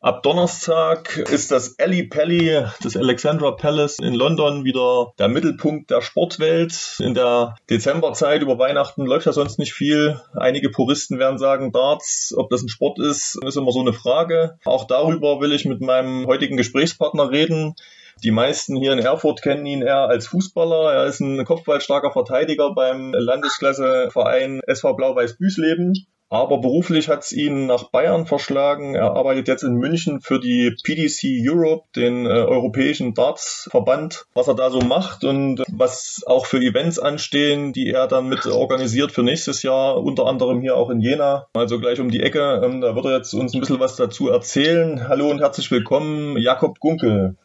Ab Donnerstag ist das Ali Pally, das Alexandra Palace in London wieder der Mittelpunkt der Sportwelt. In der Dezemberzeit über Weihnachten läuft ja sonst nicht viel. Einige Puristen werden sagen, Darts, ob das ein Sport ist, ist immer so eine Frage. Auch darüber will ich mit meinem heutigen Gesprächspartner reden. Die meisten hier in Erfurt kennen ihn eher als Fußballer. Er ist ein kopfballstarker Verteidiger beim Landesklasseverein SV Blau-Weiß Büsleben. Aber beruflich hat es ihn nach Bayern verschlagen. Er arbeitet jetzt in München für die PDC Europe, den äh, europäischen Darts-Verband, was er da so macht und was auch für Events anstehen, die er dann mit organisiert für nächstes Jahr, unter anderem hier auch in Jena, also gleich um die Ecke. Ähm, da wird er jetzt uns ein bisschen was dazu erzählen. Hallo und herzlich willkommen, Jakob Gunkel.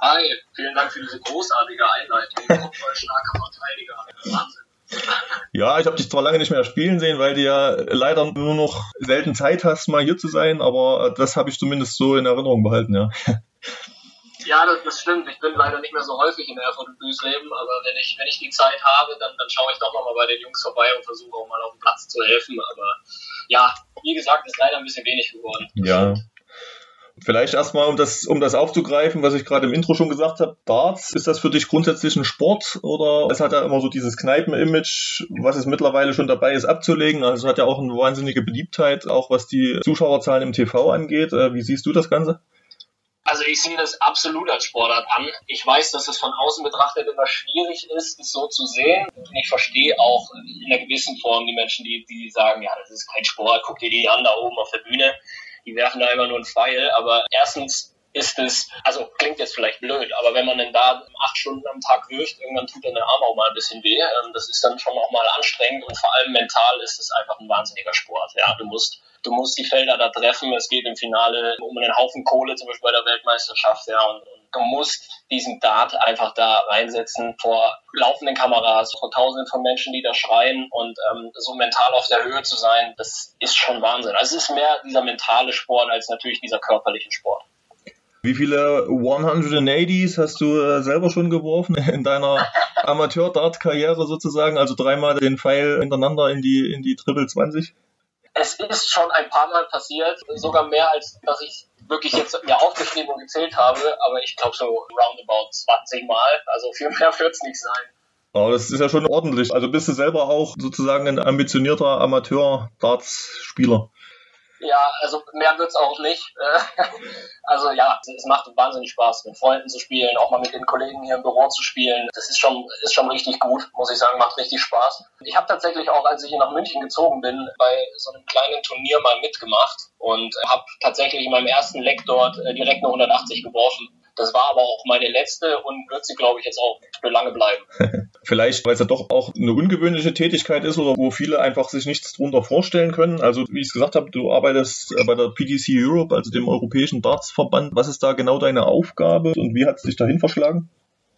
Hi, vielen Dank für diese großartige Einleitung. Starker Verteidiger. Wahnsinn. Ja, ich habe dich zwar lange nicht mehr spielen sehen, weil du ja leider nur noch selten Zeit hast, mal hier zu sein, aber das habe ich zumindest so in Erinnerung behalten, ja. Ja, das, das, stimmt. Ich bin leider nicht mehr so häufig in Erfurt und Büsleben, aber wenn ich, wenn ich die Zeit habe, dann, dann schaue ich doch nochmal bei den Jungs vorbei und versuche auch mal auf dem Platz zu helfen. Aber ja, wie gesagt, ist leider ein bisschen wenig geworden. Ja. Stimmt. Vielleicht erstmal, um das, um das aufzugreifen, was ich gerade im Intro schon gesagt habe, Darts, ist das für dich grundsätzlich ein Sport oder es hat ja immer so dieses Kneipen-Image, was es mittlerweile schon dabei ist abzulegen. Also es hat ja auch eine wahnsinnige Beliebtheit, auch was die Zuschauerzahlen im TV angeht. Äh, wie siehst du das Ganze? Also ich sehe das absolut als Sportart an. Ich weiß, dass es von außen betrachtet immer schwierig ist, es so zu sehen. Ich verstehe auch in einer gewissen Form die Menschen, die, die sagen, ja, das ist kein Sport, guck dir die an da oben auf der Bühne die werfen da immer nur einen Pfeil. Aber erstens ist es, also klingt jetzt vielleicht blöd, aber wenn man denn da acht Stunden am Tag wirft, irgendwann tut dann der Arm auch mal ein bisschen weh. Ähm, das ist dann schon auch mal anstrengend und vor allem mental ist es einfach ein wahnsinniger Sport. Ja, du musst du musst die Felder da treffen. Es geht im Finale um einen Haufen Kohle, zum Beispiel bei der Weltmeisterschaft, ja, und, und du musst diesen Dart einfach da reinsetzen vor laufenden Kameras, vor tausenden von Menschen, die da schreien und ähm, so mental auf der Höhe zu sein, das ist schon Wahnsinn. Also es ist mehr dieser mentale Sport als natürlich dieser körperliche Sport. Wie viele 180s hast du äh, selber schon geworfen in deiner Amateur-Dart-Karriere sozusagen? Also dreimal den Pfeil hintereinander in die, in die Triple 20? es ist schon ein paar Mal passiert, sogar mehr als dass ich wirklich jetzt mir aufgeschrieben und gezählt habe, aber ich glaube so roundabout 20 Mal, also viel mehr wird es nicht sein. Aber das ist ja schon ordentlich. Also bist du selber auch sozusagen ein ambitionierter Amateur-Darts-Spieler? Ja, also mehr wird's auch nicht. Also ja, es macht wahnsinnig Spaß, mit Freunden zu spielen, auch mal mit den Kollegen hier im Büro zu spielen. Das ist schon, ist schon richtig gut, muss ich sagen, macht richtig Spaß. Ich habe tatsächlich auch, als ich hier nach München gezogen bin, bei so einem kleinen Turnier mal mitgemacht und habe tatsächlich in meinem ersten Leck dort äh, direkt eine 180 geworfen. Das war aber auch meine letzte und wird sie, glaube ich, jetzt auch für lange bleiben. Vielleicht, weil es ja doch auch eine ungewöhnliche Tätigkeit ist oder wo viele einfach sich nichts drunter vorstellen können. Also, wie ich es gesagt habe, du arbeitest bei der PDC Europe, also dem Europäischen Dartsverband. Was ist da genau deine Aufgabe und wie hat es dich dahin verschlagen?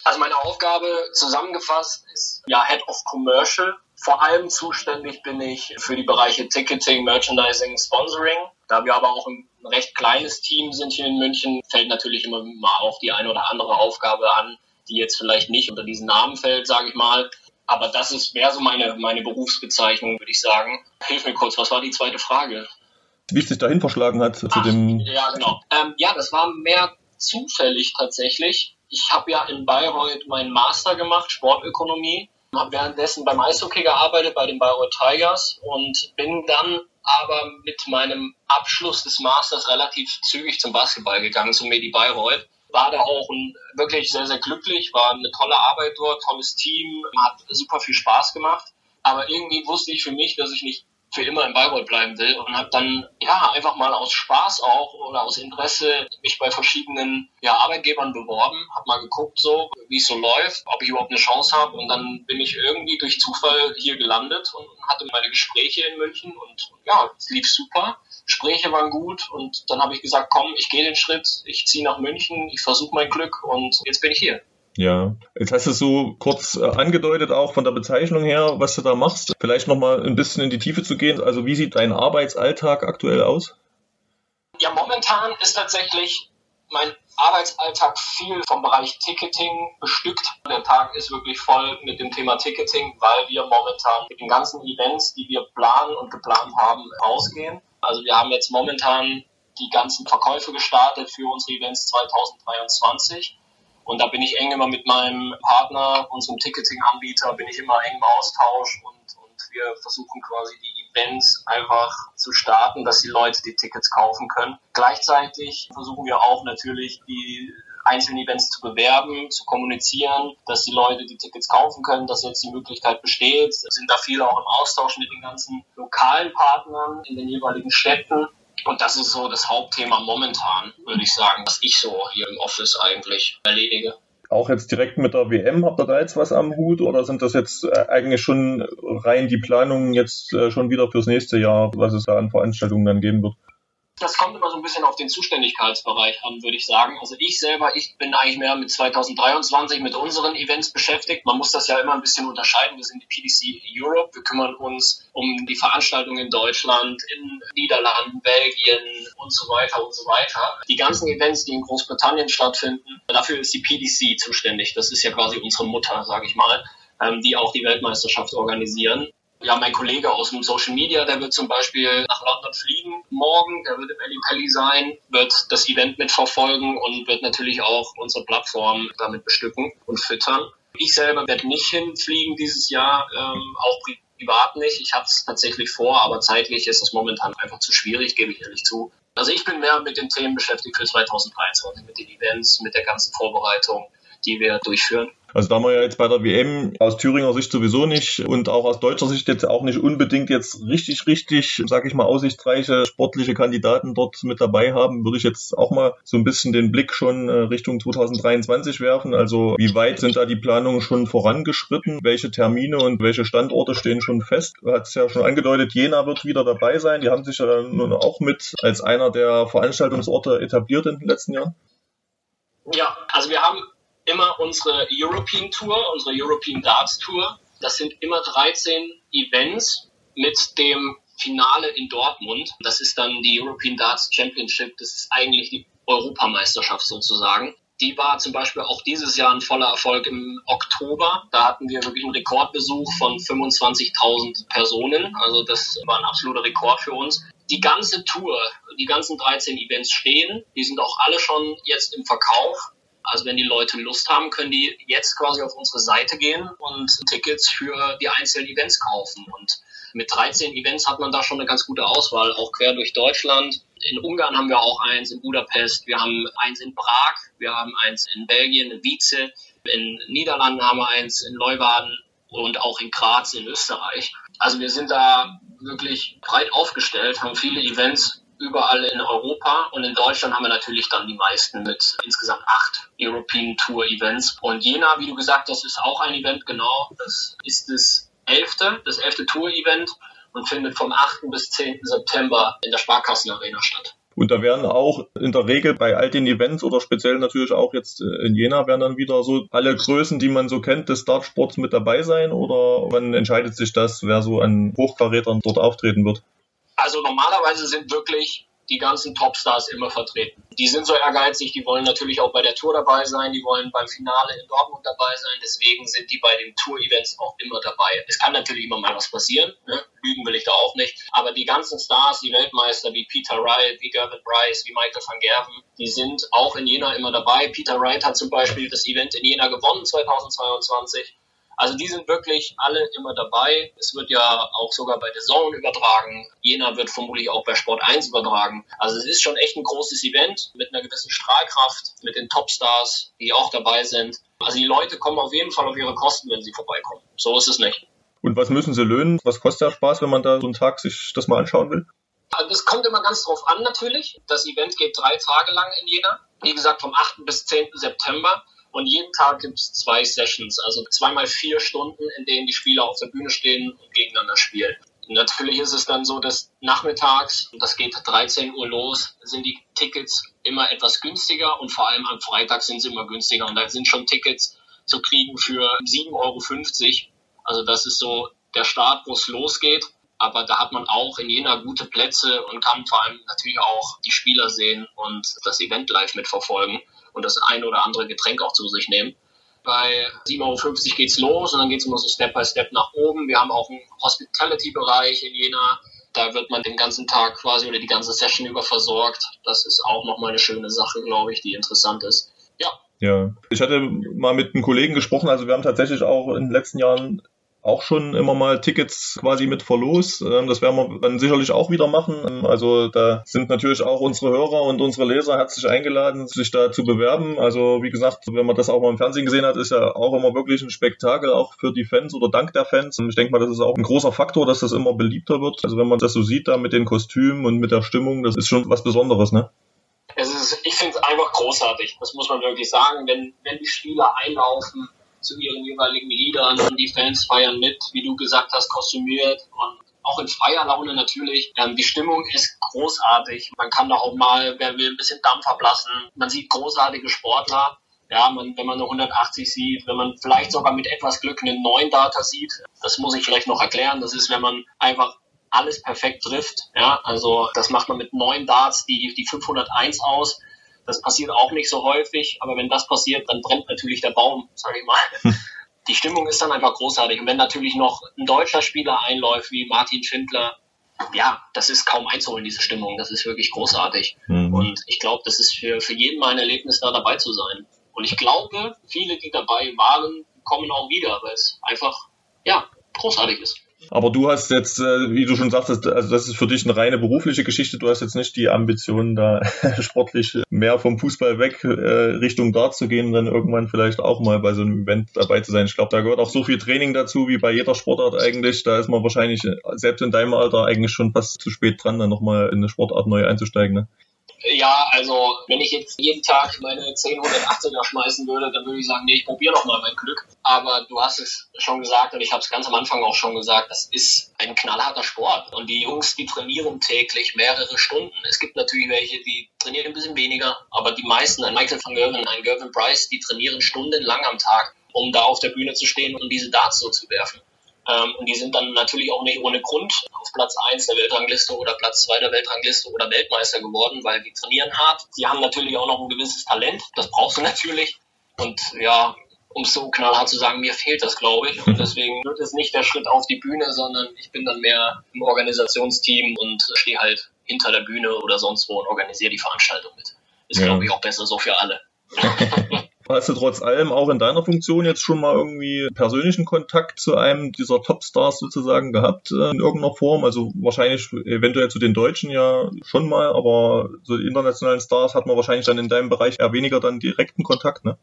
Also meine Aufgabe zusammengefasst ist ja Head of Commercial. Vor allem zuständig bin ich für die Bereiche Ticketing, Merchandising, Sponsoring. Da wir aber auch ein recht kleines Team sind hier in München, fällt natürlich immer mal auch die eine oder andere Aufgabe an, die jetzt vielleicht nicht unter diesen Namen fällt, sage ich mal. Aber das ist mehr so meine, meine Berufsbezeichnung, würde ich sagen. Hilf mir kurz, was war die zweite Frage? Wie es sich dahin verschlagen hat zu Ach, dem. Ja, genau. Ähm, ja, das war mehr zufällig tatsächlich. Ich habe ja in Bayreuth meinen Master gemacht, Sportökonomie, habe währenddessen beim Eishockey gearbeitet bei den Bayreuth Tigers und bin dann aber mit meinem Abschluss des Masters relativ zügig zum Basketball gegangen, zum Medi Bayreuth. War da auch ein, wirklich sehr, sehr glücklich, war eine tolle Arbeit dort, tolles Team, hat super viel Spaß gemacht. Aber irgendwie wusste ich für mich, dass ich nicht für immer in Bayreuth bleiben will und habe dann ja einfach mal aus Spaß auch oder aus Interesse mich bei verschiedenen ja, Arbeitgebern beworben, habe mal geguckt so, wie es so läuft, ob ich überhaupt eine Chance habe und dann bin ich irgendwie durch Zufall hier gelandet und hatte meine Gespräche in München und ja, es lief super. Gespräche waren gut und dann habe ich gesagt, komm, ich gehe den Schritt, ich ziehe nach München, ich versuche mein Glück und jetzt bin ich hier. Ja, jetzt hast du so kurz äh, angedeutet, auch von der Bezeichnung her, was du da machst. Vielleicht nochmal ein bisschen in die Tiefe zu gehen. Also wie sieht dein Arbeitsalltag aktuell aus? Ja, momentan ist tatsächlich mein Arbeitsalltag viel vom Bereich Ticketing bestückt. Der Tag ist wirklich voll mit dem Thema Ticketing, weil wir momentan mit den ganzen Events, die wir planen und geplant haben, rausgehen. Also wir haben jetzt momentan die ganzen Verkäufe gestartet für unsere Events 2023. Und da bin ich eng immer mit meinem Partner, unserem Ticketing-Anbieter, bin ich immer eng im Austausch und, und wir versuchen quasi die Events einfach zu starten, dass die Leute die Tickets kaufen können. Gleichzeitig versuchen wir auch natürlich die einzelnen Events zu bewerben, zu kommunizieren, dass die Leute die Tickets kaufen können, dass jetzt die Möglichkeit besteht. Wir sind da viel auch im Austausch mit den ganzen lokalen Partnern in den jeweiligen Städten. Und das ist so das Hauptthema momentan, würde ich sagen, was ich so hier im Office eigentlich erledige auch jetzt direkt mit der WM, habt ihr da jetzt was am Hut oder sind das jetzt äh, eigentlich schon rein die Planungen jetzt äh, schon wieder fürs nächste Jahr, was es da an Veranstaltungen dann geben wird? Das kommt immer so ein bisschen auf den Zuständigkeitsbereich an, würde ich sagen. Also ich selber, ich bin eigentlich mehr mit 2023 mit unseren Events beschäftigt. Man muss das ja immer ein bisschen unterscheiden. Wir sind die PDC Europe. Wir kümmern uns um die Veranstaltungen in Deutschland, in Niederlanden, Belgien und so weiter und so weiter. Die ganzen Events, die in Großbritannien stattfinden, dafür ist die PDC zuständig. Das ist ja quasi unsere Mutter, sage ich mal ähm, die auch die Weltmeisterschaft organisieren. Ja, mein Kollege aus dem Social Media, der wird zum Beispiel nach London fliegen morgen, der wird im Ellie Pelli sein, wird das Event mitverfolgen und wird natürlich auch unsere Plattform damit bestücken und füttern. Ich selber werde nicht hinfliegen dieses Jahr, ähm, auch privat nicht. Ich habe es tatsächlich vor, aber zeitlich ist es momentan einfach zu schwierig, gebe ich ehrlich zu. Also ich bin mehr mit den Themen beschäftigt für 2023, mit den Events, mit der ganzen Vorbereitung, die wir durchführen. Also da wir ja jetzt bei der WM aus Thüringer Sicht sowieso nicht und auch aus deutscher Sicht jetzt auch nicht unbedingt jetzt richtig, richtig, sag ich mal, aussichtsreiche sportliche Kandidaten dort mit dabei haben, würde ich jetzt auch mal so ein bisschen den Blick schon äh, Richtung 2023 werfen. Also wie weit sind da die Planungen schon vorangeschritten? Welche Termine und welche Standorte stehen schon fest? Du hast es ja schon angedeutet, Jena wird wieder dabei sein. Die haben sich ja nun auch mit als einer der Veranstaltungsorte etabliert in den letzten Jahren. Ja, also wir haben immer unsere European Tour, unsere European Darts Tour. Das sind immer 13 Events mit dem Finale in Dortmund. Das ist dann die European Darts Championship. Das ist eigentlich die Europameisterschaft sozusagen. Die war zum Beispiel auch dieses Jahr ein voller Erfolg im Oktober. Da hatten wir wirklich einen Rekordbesuch von 25.000 Personen. Also das war ein absoluter Rekord für uns. Die ganze Tour, die ganzen 13 Events stehen. Die sind auch alle schon jetzt im Verkauf. Also wenn die Leute Lust haben, können die jetzt quasi auf unsere Seite gehen und Tickets für die einzelnen Events kaufen. Und mit 13 Events hat man da schon eine ganz gute Auswahl, auch quer durch Deutschland. In Ungarn haben wir auch eins, in Budapest, wir haben eins in Prag, wir haben eins in Belgien, in Wietze, in Niederlanden haben wir eins, in Leuwarden und auch in Graz in Österreich. Also wir sind da wirklich breit aufgestellt, haben viele Events überall in Europa und in Deutschland haben wir natürlich dann die meisten mit insgesamt acht European Tour Events. Und Jena, wie du gesagt hast, ist auch ein Event, genau. Das ist das elfte, das elfte Tour Event und findet vom 8. bis 10. September in der Sparkassen Arena statt. Und da werden auch in der Regel bei all den Events oder speziell natürlich auch jetzt äh, in Jena werden dann wieder so alle Größen, die man so kennt, des Dartsports mit dabei sein oder wann entscheidet sich das, wer so an Hochkarätern dort auftreten wird? Also normalerweise sind wirklich die ganzen Topstars immer vertreten. Die sind so ehrgeizig, die wollen natürlich auch bei der Tour dabei sein, die wollen beim Finale in Dortmund dabei sein, deswegen sind die bei den Tour-Events auch immer dabei. Es kann natürlich immer mal was passieren, ne? lügen will ich da auch nicht, aber die ganzen Stars, die Weltmeister wie Peter Wright, wie Gervin Bryce, wie Michael van Gerven, die sind auch in Jena immer dabei. Peter Wright hat zum Beispiel das Event in Jena gewonnen 2022 also die sind wirklich alle immer dabei. Es wird ja auch sogar bei The Zone übertragen. Jena wird vermutlich auch bei Sport 1 übertragen. Also es ist schon echt ein großes Event mit einer gewissen Strahlkraft, mit den Topstars, die auch dabei sind. Also die Leute kommen auf jeden Fall auf ihre Kosten, wenn sie vorbeikommen. So ist es nicht. Und was müssen sie löhnen? Was kostet der Spaß, wenn man da so einen Tag sich das mal anschauen will? Also das kommt immer ganz drauf an natürlich. Das Event geht drei Tage lang in Jena. Wie gesagt, vom 8. bis 10. September. Und jeden Tag gibt es zwei Sessions, also zweimal vier Stunden, in denen die Spieler auf der Bühne stehen und gegeneinander spielen. Natürlich ist es dann so, dass nachmittags, das geht 13 Uhr los, sind die Tickets immer etwas günstiger und vor allem am Freitag sind sie immer günstiger und da sind schon Tickets zu kriegen für 7,50 Euro. Also das ist so der Start, wo es losgeht. Aber da hat man auch in Jena gute Plätze und kann vor allem natürlich auch die Spieler sehen und das Event live mitverfolgen und das ein oder andere Getränk auch zu sich nehmen. Bei 7,50 Euro geht's los und dann geht's immer so Step by Step nach oben. Wir haben auch einen Hospitality-Bereich in Jena. Da wird man den ganzen Tag quasi oder die ganze Session über versorgt. Das ist auch nochmal eine schöne Sache, glaube ich, die interessant ist. Ja, ja, ich hatte mal mit einem Kollegen gesprochen, also wir haben tatsächlich auch in den letzten Jahren auch schon immer mal Tickets quasi mit Verlos. Ähm, das werden wir dann sicherlich auch wieder machen. Ähm, also da sind natürlich auch unsere Hörer und unsere Leser herzlich eingeladen, sich da zu bewerben. Also wie gesagt, wenn man das auch mal im Fernsehen gesehen hat, ist ja auch immer wirklich ein Spektakel, auch für die Fans oder dank der Fans. Und ich denke mal, das ist auch ein großer Faktor, dass das immer beliebter wird. Also wenn man das so sieht, da mit den Kostümen und mit der Stimmung, das ist schon was Besonderes, ne? Es ist, ich finde es einfach großartig. Das muss man wirklich sagen. Wenn, wenn die Spieler einlaufen, zu ihren jeweiligen Liedern und die Fans feiern mit, wie du gesagt hast, kostümiert und auch in freier Laune natürlich. Ähm, die Stimmung ist großartig. Man kann da auch mal, wer will, ein bisschen Dampf ablassen. Man sieht großartige Sportler. Ja, man, wenn man eine 180 sieht, wenn man vielleicht sogar mit etwas Glück einen neuen Data sieht, das muss ich vielleicht noch erklären. Das ist, wenn man einfach alles perfekt trifft. Ja, also das macht man mit neun Darts die, die 501 aus. Das passiert auch nicht so häufig, aber wenn das passiert, dann brennt natürlich der Baum, sage ich mal. Hm. Die Stimmung ist dann einfach großartig. Und wenn natürlich noch ein deutscher Spieler einläuft, wie Martin Schindler, ja, das ist kaum einzuholen, diese Stimmung. Das ist wirklich großartig. Mhm. Und ich glaube, das ist für, für jeden mal ein Erlebnis, da dabei zu sein. Und ich glaube, viele, die dabei waren, kommen auch wieder, weil es einfach, ja, großartig ist. Aber du hast jetzt, äh, wie du schon sagtest, also das ist für dich eine reine berufliche Geschichte. Du hast jetzt nicht die Ambition, da sportlich mehr vom Fußball weg äh, Richtung Dart zu gehen, dann irgendwann vielleicht auch mal bei so einem Event dabei zu sein. Ich glaube, da gehört auch so viel Training dazu, wie bei jeder Sportart eigentlich. Da ist man wahrscheinlich selbst in deinem Alter eigentlich schon fast zu spät dran, dann nochmal in eine Sportart neu einzusteigen. Ne? Ja, also wenn ich jetzt jeden Tag meine 10 180er schmeißen würde, dann würde ich sagen, nee, ich probiere noch mal mein Glück. Aber du hast es schon gesagt und ich habe es ganz am Anfang auch schon gesagt, das ist ein knallharter Sport. Und die Jungs, die trainieren täglich mehrere Stunden. Es gibt natürlich welche, die trainieren ein bisschen weniger, aber die meisten, ein Michael van Gerwen, ein Gervin Price, die trainieren stundenlang am Tag, um da auf der Bühne zu stehen und diese Darts so zu werfen. Ähm, und die sind dann natürlich auch nicht ohne Grund auf Platz 1 der Weltrangliste oder Platz 2 der Weltrangliste oder Weltmeister geworden, weil die trainieren hart. Die haben natürlich auch noch ein gewisses Talent, das brauchst du natürlich. Und ja, um es so knallhart zu sagen, mir fehlt das, glaube ich. Und deswegen wird es nicht der Schritt auf die Bühne, sondern ich bin dann mehr im Organisationsteam und stehe halt hinter der Bühne oder sonst wo und organisiere die Veranstaltung mit. Ist, ja. glaube ich, auch besser so für alle. Hast du trotz allem auch in deiner Funktion jetzt schon mal irgendwie persönlichen Kontakt zu einem dieser Topstars sozusagen gehabt äh, in irgendeiner Form? Also wahrscheinlich eventuell zu den Deutschen ja schon mal, aber so internationalen Stars hat man wahrscheinlich dann in deinem Bereich eher weniger dann direkten Kontakt, ne?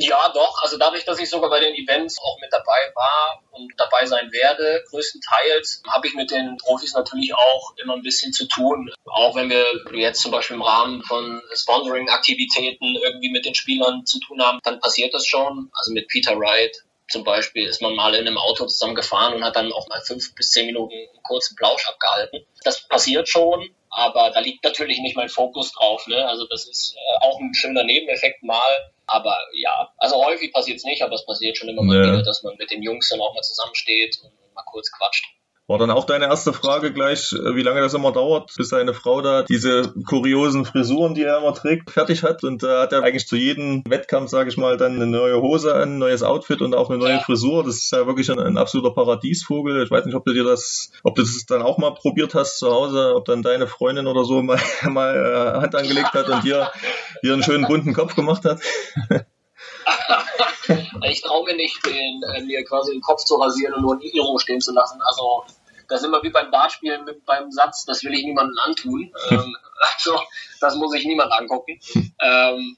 Ja, doch. Also dadurch, dass ich sogar bei den Events auch mit dabei war und dabei sein werde, größtenteils, habe ich mit den Profis natürlich auch immer ein bisschen zu tun. Auch wenn wir jetzt zum Beispiel im Rahmen von Sponsoring-Aktivitäten irgendwie mit den Spielern zu tun haben, dann passiert das schon. Also mit Peter Wright zum Beispiel ist man mal in einem Auto zusammen gefahren und hat dann auch mal fünf bis zehn Minuten einen kurzen Plausch abgehalten. Das passiert schon, aber da liegt natürlich nicht mein Fokus drauf. Ne? Also das ist äh, auch ein schöner Nebeneffekt mal. Aber ja, also häufig passiert es nicht, aber es passiert schon immer mal ja. wieder, dass man mit den Jungs dann auch mal zusammensteht und mal kurz quatscht. War dann auch deine erste Frage gleich, wie lange das immer dauert, bis deine Frau da diese kuriosen Frisuren, die er immer trägt, fertig hat. Und da hat er eigentlich zu jedem Wettkampf, sage ich mal, dann eine neue Hose ein neues Outfit und auch eine neue. Frisur. Das ist ja wirklich ein, ein, absoluter Paradiesvogel. Ich weiß nicht, ob du dir das, ob du das dann auch mal probiert hast zu Hause, ob dann deine Freundin oder so mal, mal äh, Hand angelegt hat und dir, dir einen schönen bunten Kopf gemacht hat. ich traue mir nicht, den, äh, mir quasi den Kopf zu rasieren und nur ein Iro stehen zu lassen. Also das ist immer wie beim Dartspielen mit, beim Satz, das will ich niemandem antun. ähm, also das muss ich niemand angucken. Ähm,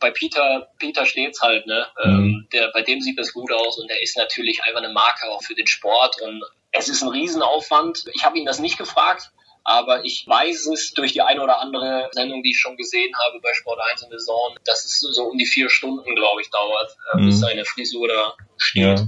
bei Peter, Peter steht's halt, ne? Ähm, mhm. der, bei dem sieht das gut aus und er ist natürlich einfach eine Marke auch für den Sport und es ist ein Riesenaufwand. Ich habe ihn das nicht gefragt, aber ich weiß es durch die eine oder andere Sendung, die ich schon gesehen habe bei Sport 1 in der Zone, dass es so um die vier Stunden, glaube ich, dauert, äh, mhm. bis seine Frisur da steht. Ja.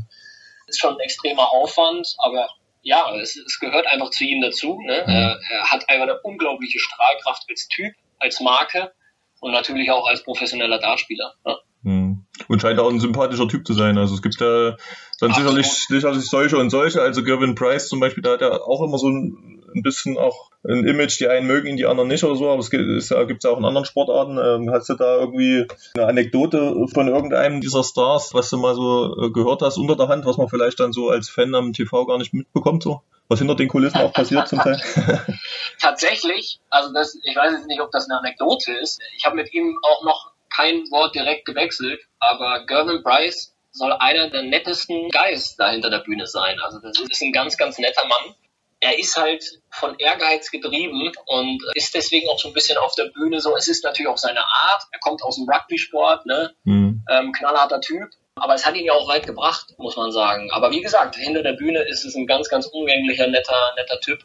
Ist schon ein extremer Aufwand, aber ja, es, es gehört einfach zu ihm dazu. Ne? Mhm. Er, er hat einfach eine unglaubliche Strahlkraft als Typ, als Marke und natürlich auch als professioneller Dartspieler. Ja. Mhm. Und scheint auch ein sympathischer Typ zu sein. Also es gibt ja dann sicherlich, sicherlich solche und solche. Also Gervin Price zum Beispiel, da hat er auch immer so ein, ein bisschen auch ein Image, die einen mögen ihn, die anderen nicht oder so. Aber es gibt es gibt's ja auch in anderen Sportarten. Ähm, hast du da irgendwie eine Anekdote von irgendeinem dieser Stars, was du mal so äh, gehört hast unter der Hand, was man vielleicht dann so als Fan am TV gar nicht mitbekommt so? Was hinter den Kulissen auch passiert zum Teil? Tatsächlich, also das, ich weiß jetzt nicht, ob das eine Anekdote ist. Ich habe mit ihm auch noch kein Wort direkt gewechselt, aber Gervin Bryce soll einer der nettesten Guys da hinter der Bühne sein. Also das ist ein ganz, ganz netter Mann. Er ist halt von Ehrgeiz getrieben und ist deswegen auch so ein bisschen auf der Bühne so. Es ist natürlich auch seine Art. Er kommt aus dem Rugby-Sport, ne? Mhm. Ähm, knallharter Typ. Aber es hat ihn ja auch weit gebracht, muss man sagen. Aber wie gesagt, hinter der Bühne ist es ein ganz, ganz umgänglicher, netter, netter Typ.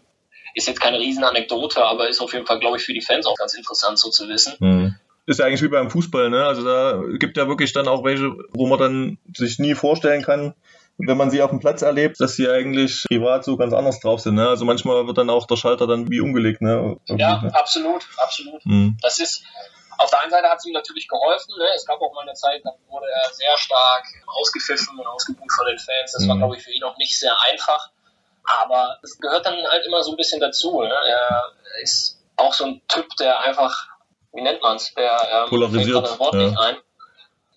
Ist jetzt keine Riesenanekdote, aber ist auf jeden Fall, glaube ich, für die Fans auch ganz interessant so zu wissen. Mhm ist ja eigentlich wie beim Fußball, ne? Also da gibt ja wirklich dann auch welche, wo man dann sich nie vorstellen kann, wenn man sie auf dem Platz erlebt, dass sie eigentlich privat so ganz anders drauf sind. Ne? Also manchmal wird dann auch der Schalter dann wie umgelegt. Ne? ja, ne? absolut, absolut. Mhm. Das ist auf der einen Seite hat es ihm natürlich geholfen. Ne? Es gab auch mal eine Zeit, da wurde er sehr stark ausgepfiffen und ausgebucht von den Fans. Das mhm. war, glaube ich, für ihn auch nicht sehr einfach. Aber es gehört dann halt immer so ein bisschen dazu. Ne? Er ist auch so ein Typ, der einfach wie nennt man es, der ähm, polarisiert das Wort ja. nicht ein,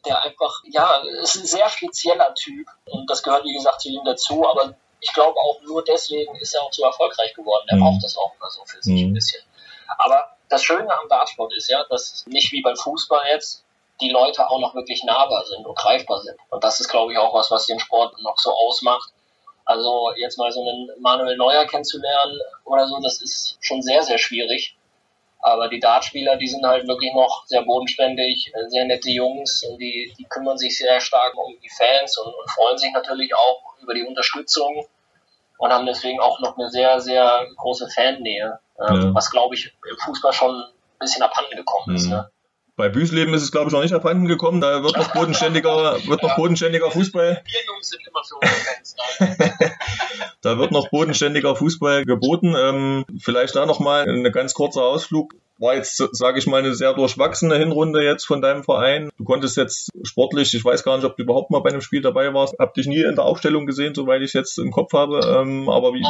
der einfach, ja, ist ein sehr spezieller Typ und das gehört wie gesagt zu ihm dazu, aber ich glaube auch nur deswegen ist er auch so erfolgreich geworden. Er mhm. braucht das auch mal so für sich mhm. ein bisschen. Aber das Schöne am Dartsport ist ja, dass nicht wie beim Fußball jetzt die Leute auch noch wirklich nahbar sind und greifbar sind. Und das ist, glaube ich, auch was, was den Sport noch so ausmacht. Also jetzt mal so einen Manuel Neuer kennenzulernen oder so, das ist schon sehr, sehr schwierig. Aber die Dartspieler, die sind halt wirklich noch sehr bodenständig, äh, sehr nette Jungs und die, die kümmern sich sehr stark um die Fans und, und freuen sich natürlich auch über die Unterstützung und haben deswegen auch noch eine sehr, sehr große Fannähe, äh, ja. was glaube ich im Fußball schon ein bisschen abhanden gekommen ist. Mhm. Ne? Bei Büsleben ist es, glaube ich, noch nicht abhanden gekommen. Da wird noch bodenständiger, wird noch bodenständiger Fußball. Wir Jungs sind immer für da. da wird noch bodenständiger Fußball geboten. Ähm, vielleicht da nochmal ein ganz kurzer Ausflug war jetzt, sage ich mal, eine sehr durchwachsene Hinrunde jetzt von deinem Verein. Du konntest jetzt sportlich, ich weiß gar nicht, ob du überhaupt mal bei einem Spiel dabei warst, hab dich nie in der Aufstellung gesehen, soweit ich jetzt im Kopf habe. Ähm, aber wie,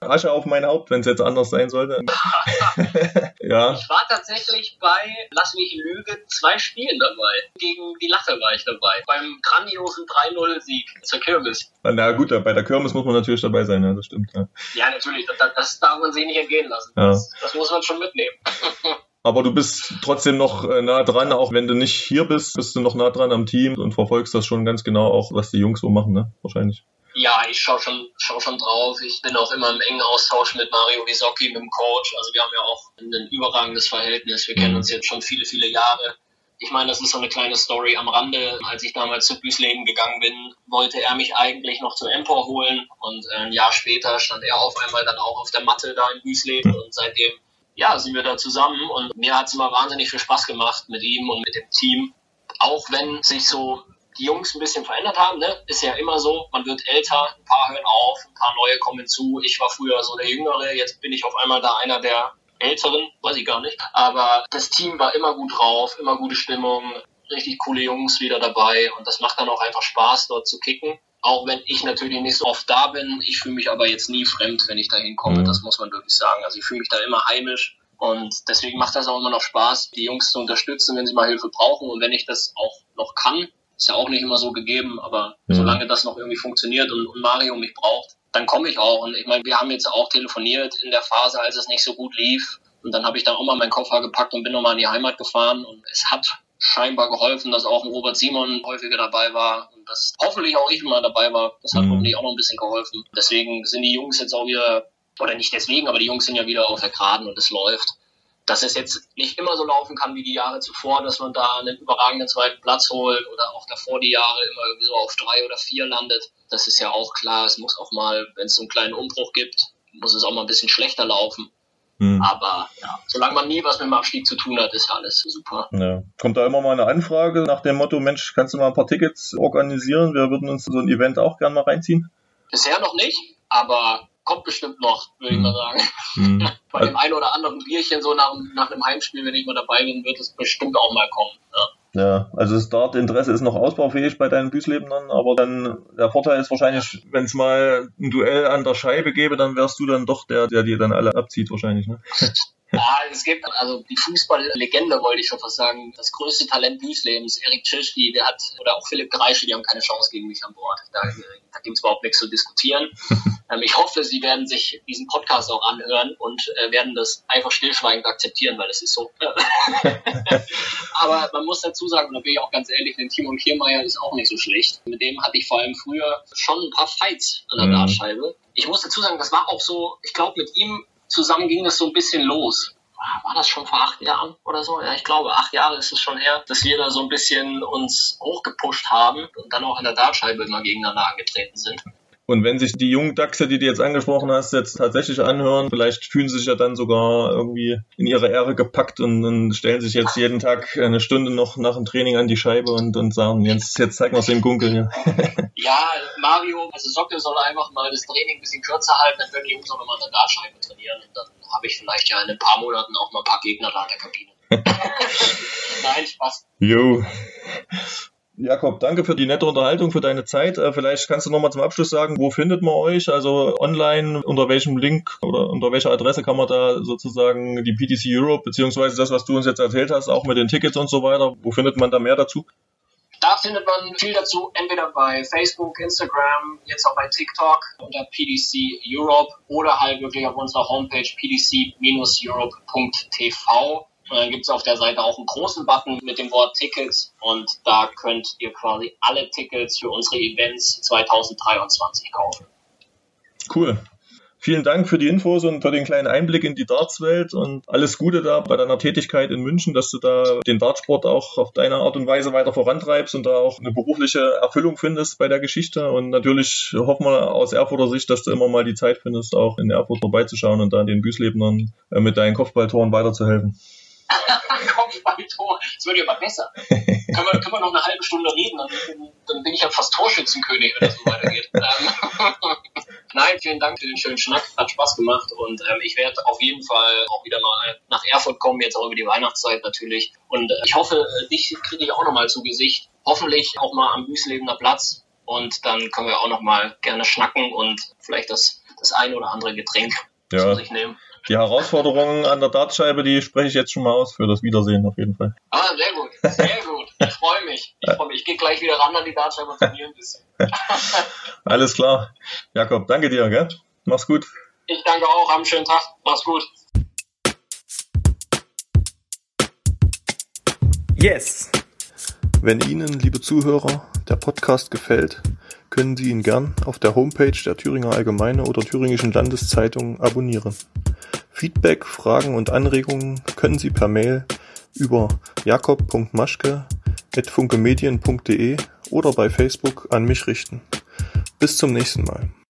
Asche auf mein Haupt, wenn es jetzt anders sein sollte. ja. Ich war tatsächlich bei, lass mich lügen, zwei Spielen dabei. Gegen die Lache war ich dabei. Beim grandiosen 3-0-Sieg zur Kirmes. Na gut, bei der Kirmes muss man natürlich dabei sein, ja, das stimmt. Ja, ja natürlich, das, das darf man sich nicht entgehen lassen. Ja. Das, das muss man schon mitnehmen. Aber du bist trotzdem noch äh, nah dran, auch wenn du nicht hier bist, bist du noch nah dran am Team und verfolgst das schon ganz genau auch, was die Jungs so machen, ne? Wahrscheinlich. Ja, ich schaue schon, schau schon drauf. Ich bin auch immer im engen Austausch mit Mario Wisocki, mit dem Coach. Also wir haben ja auch ein überragendes Verhältnis. Wir kennen mhm. uns jetzt schon viele, viele Jahre. Ich meine, das ist so eine kleine Story am Rande. Als ich damals zu Büsleben gegangen bin, wollte er mich eigentlich noch zum Empor holen. Und äh, ein Jahr später stand er auf einmal dann auch auf der Matte da in Büsleben. Und seitdem, ja, sind wir da zusammen. Und mir hat es immer wahnsinnig viel Spaß gemacht mit ihm und mit dem Team. Auch wenn sich so die Jungs ein bisschen verändert haben. Ne? Ist ja immer so, man wird älter, ein paar hören auf, ein paar neue kommen zu. Ich war früher so der Jüngere, jetzt bin ich auf einmal da einer der Älteren, weiß ich gar nicht. Aber das Team war immer gut drauf, immer gute Stimmung, richtig coole Jungs wieder dabei und das macht dann auch einfach Spaß, dort zu kicken. Auch wenn ich natürlich nicht so oft da bin, ich fühle mich aber jetzt nie fremd, wenn ich da hinkomme, mhm. das muss man wirklich sagen. Also ich fühle mich da immer heimisch und deswegen macht das auch immer noch Spaß, die Jungs zu unterstützen, wenn sie mal Hilfe brauchen und wenn ich das auch noch kann, ist ja auch nicht immer so gegeben, aber mhm. solange das noch irgendwie funktioniert und, und Mario mich braucht, dann komme ich auch. Und ich meine, wir haben jetzt auch telefoniert in der Phase, als es nicht so gut lief. Und dann habe ich dann auch mal meinen Koffer gepackt und bin nochmal in die Heimat gefahren. Und es hat scheinbar geholfen, dass auch ein Robert Simon häufiger dabei war und dass hoffentlich auch ich mal dabei war. Das hat mhm. hoffentlich auch noch ein bisschen geholfen. Deswegen sind die Jungs jetzt auch wieder, oder nicht deswegen, aber die Jungs sind ja wieder auf der Geraden und es läuft dass es jetzt nicht immer so laufen kann wie die Jahre zuvor, dass man da einen überragenden zweiten Platz holt oder auch davor die Jahre immer irgendwie so auf drei oder vier landet. Das ist ja auch klar. Es muss auch mal, wenn es so einen kleinen Umbruch gibt, muss es auch mal ein bisschen schlechter laufen. Mhm. Aber ja, solange man nie was mit dem Abstieg zu tun hat, ist ja alles super. Ja. Kommt da immer mal eine Anfrage nach dem Motto, Mensch, kannst du mal ein paar Tickets organisieren? Wir würden uns so ein Event auch gerne mal reinziehen. Bisher noch nicht, aber kommt bestimmt noch, würde ich mal sagen. Mhm. Bei dem einen oder anderen Bierchen so nach, nach einem Heimspiel, wenn ich mal dabei bin, wird es bestimmt auch mal kommen. Ja. Ja, also das Dart-Interesse ist noch ausbaufähig bei deinen Büßlebenern, aber dann der Vorteil ist wahrscheinlich, wenn es mal ein Duell an der Scheibe gäbe, dann wärst du dann doch der, der dir dann alle abzieht wahrscheinlich. Ne? Ja, es gibt also die Fußballlegende, wollte ich schon fast sagen, das größte Talent Büßlebens, Erik Tschirschki, der hat, oder auch Philipp Greische, die haben keine Chance gegen mich an Bord. Da, da gibt es überhaupt nichts zu diskutieren. ähm, ich hoffe, sie werden sich diesen Podcast auch anhören und äh, werden das einfach stillschweigend akzeptieren, weil es ist so. Aber man muss dazu sagen, und da bin ich auch ganz ehrlich, den Timon Kiermeier ist auch nicht so schlecht. Mit dem hatte ich vor allem früher schon ein paar Fights an der mhm. Dartscheibe. Ich muss dazu sagen, das war auch so, ich glaube, mit ihm zusammen ging das so ein bisschen los. War das schon vor acht Jahren oder so? Ja, ich glaube, acht Jahre ist es schon her, dass wir da so ein bisschen uns hochgepusht haben und dann auch an der Dartscheibe immer gegeneinander angetreten sind. Und wenn sich die jungen Dachse, die du jetzt angesprochen hast, jetzt tatsächlich anhören, vielleicht fühlen sie sich ja dann sogar irgendwie in ihre Ehre gepackt und, und stellen sich jetzt jeden Tag eine Stunde noch nach dem Training an die Scheibe und, und sagen, jetzt, jetzt zeigen wir es dem Gunkel hier. ja, Mario, also Socke soll einfach mal das Training ein bisschen kürzer halten, dann können die Jungs auch nochmal an der Dartscheibe trainieren und dann habe ich vielleicht ja in ein paar Monaten auch mal ein paar Gegner da in der Kabine. Nein, Spaß. Jo. Jakob, danke für die nette Unterhaltung, für deine Zeit. Äh, vielleicht kannst du nochmal zum Abschluss sagen, wo findet man euch? Also online, unter welchem Link oder unter welcher Adresse kann man da sozusagen die PTC Europe, beziehungsweise das, was du uns jetzt erzählt hast, auch mit den Tickets und so weiter, wo findet man da mehr dazu? Da findet man viel dazu, entweder bei Facebook, Instagram, jetzt auch bei TikTok unter PDC Europe oder halt wirklich auf unserer Homepage pdc-europe.tv. Und dann gibt es auf der Seite auch einen großen Button mit dem Wort Tickets und da könnt ihr quasi alle Tickets für unsere Events 2023 kaufen. Cool. Vielen Dank für die Infos und für den kleinen Einblick in die Dartswelt und alles Gute da bei deiner Tätigkeit in München, dass du da den Dartsport auch auf deine Art und Weise weiter vorantreibst und da auch eine berufliche Erfüllung findest bei der Geschichte. Und natürlich hoffen wir aus Erfurter Sicht, dass du immer mal die Zeit findest, auch in Erfurt vorbeizuschauen und da den Büßlebnern äh, mit deinen Kopfballtoren weiterzuhelfen. Kopfballtor. Das wird ja mal besser. können, wir, können wir noch eine halbe Stunde reden, dann, dann bin ich ja fast Torschützenkönig, wenn das so weitergeht. Ähm, Nein, vielen Dank für den schönen Schnack. Hat Spaß gemacht und ähm, ich werde auf jeden Fall auch wieder mal nach Erfurt kommen, jetzt auch über die Weihnachtszeit natürlich. Und äh, ich hoffe, dich kriege ich auch nochmal zu Gesicht. Hoffentlich auch mal am Büßlebener Platz. Und dann können wir auch nochmal gerne schnacken und vielleicht das, das ein oder andere Getränk ja. zu sich nehmen die Herausforderungen an der Dartscheibe, die spreche ich jetzt schon mal aus für das Wiedersehen auf jeden Fall. Ah, sehr gut, sehr gut. Ich freue mich. Ich freue mich. Ich gehe gleich wieder ran an die Dartscheibe und trainiere ein bisschen. Alles klar. Jakob, danke dir, gell? Mach's gut. Ich danke auch. Haben einen schönen Tag. Mach's gut. Yes! Wenn Ihnen, liebe Zuhörer, der Podcast gefällt, können Sie ihn gern auf der Homepage der Thüringer Allgemeine oder Thüringischen Landeszeitung abonnieren. Feedback, Fragen und Anregungen können Sie per Mail über jakob.maschke@funkemedien.de oder bei Facebook an mich richten. Bis zum nächsten Mal.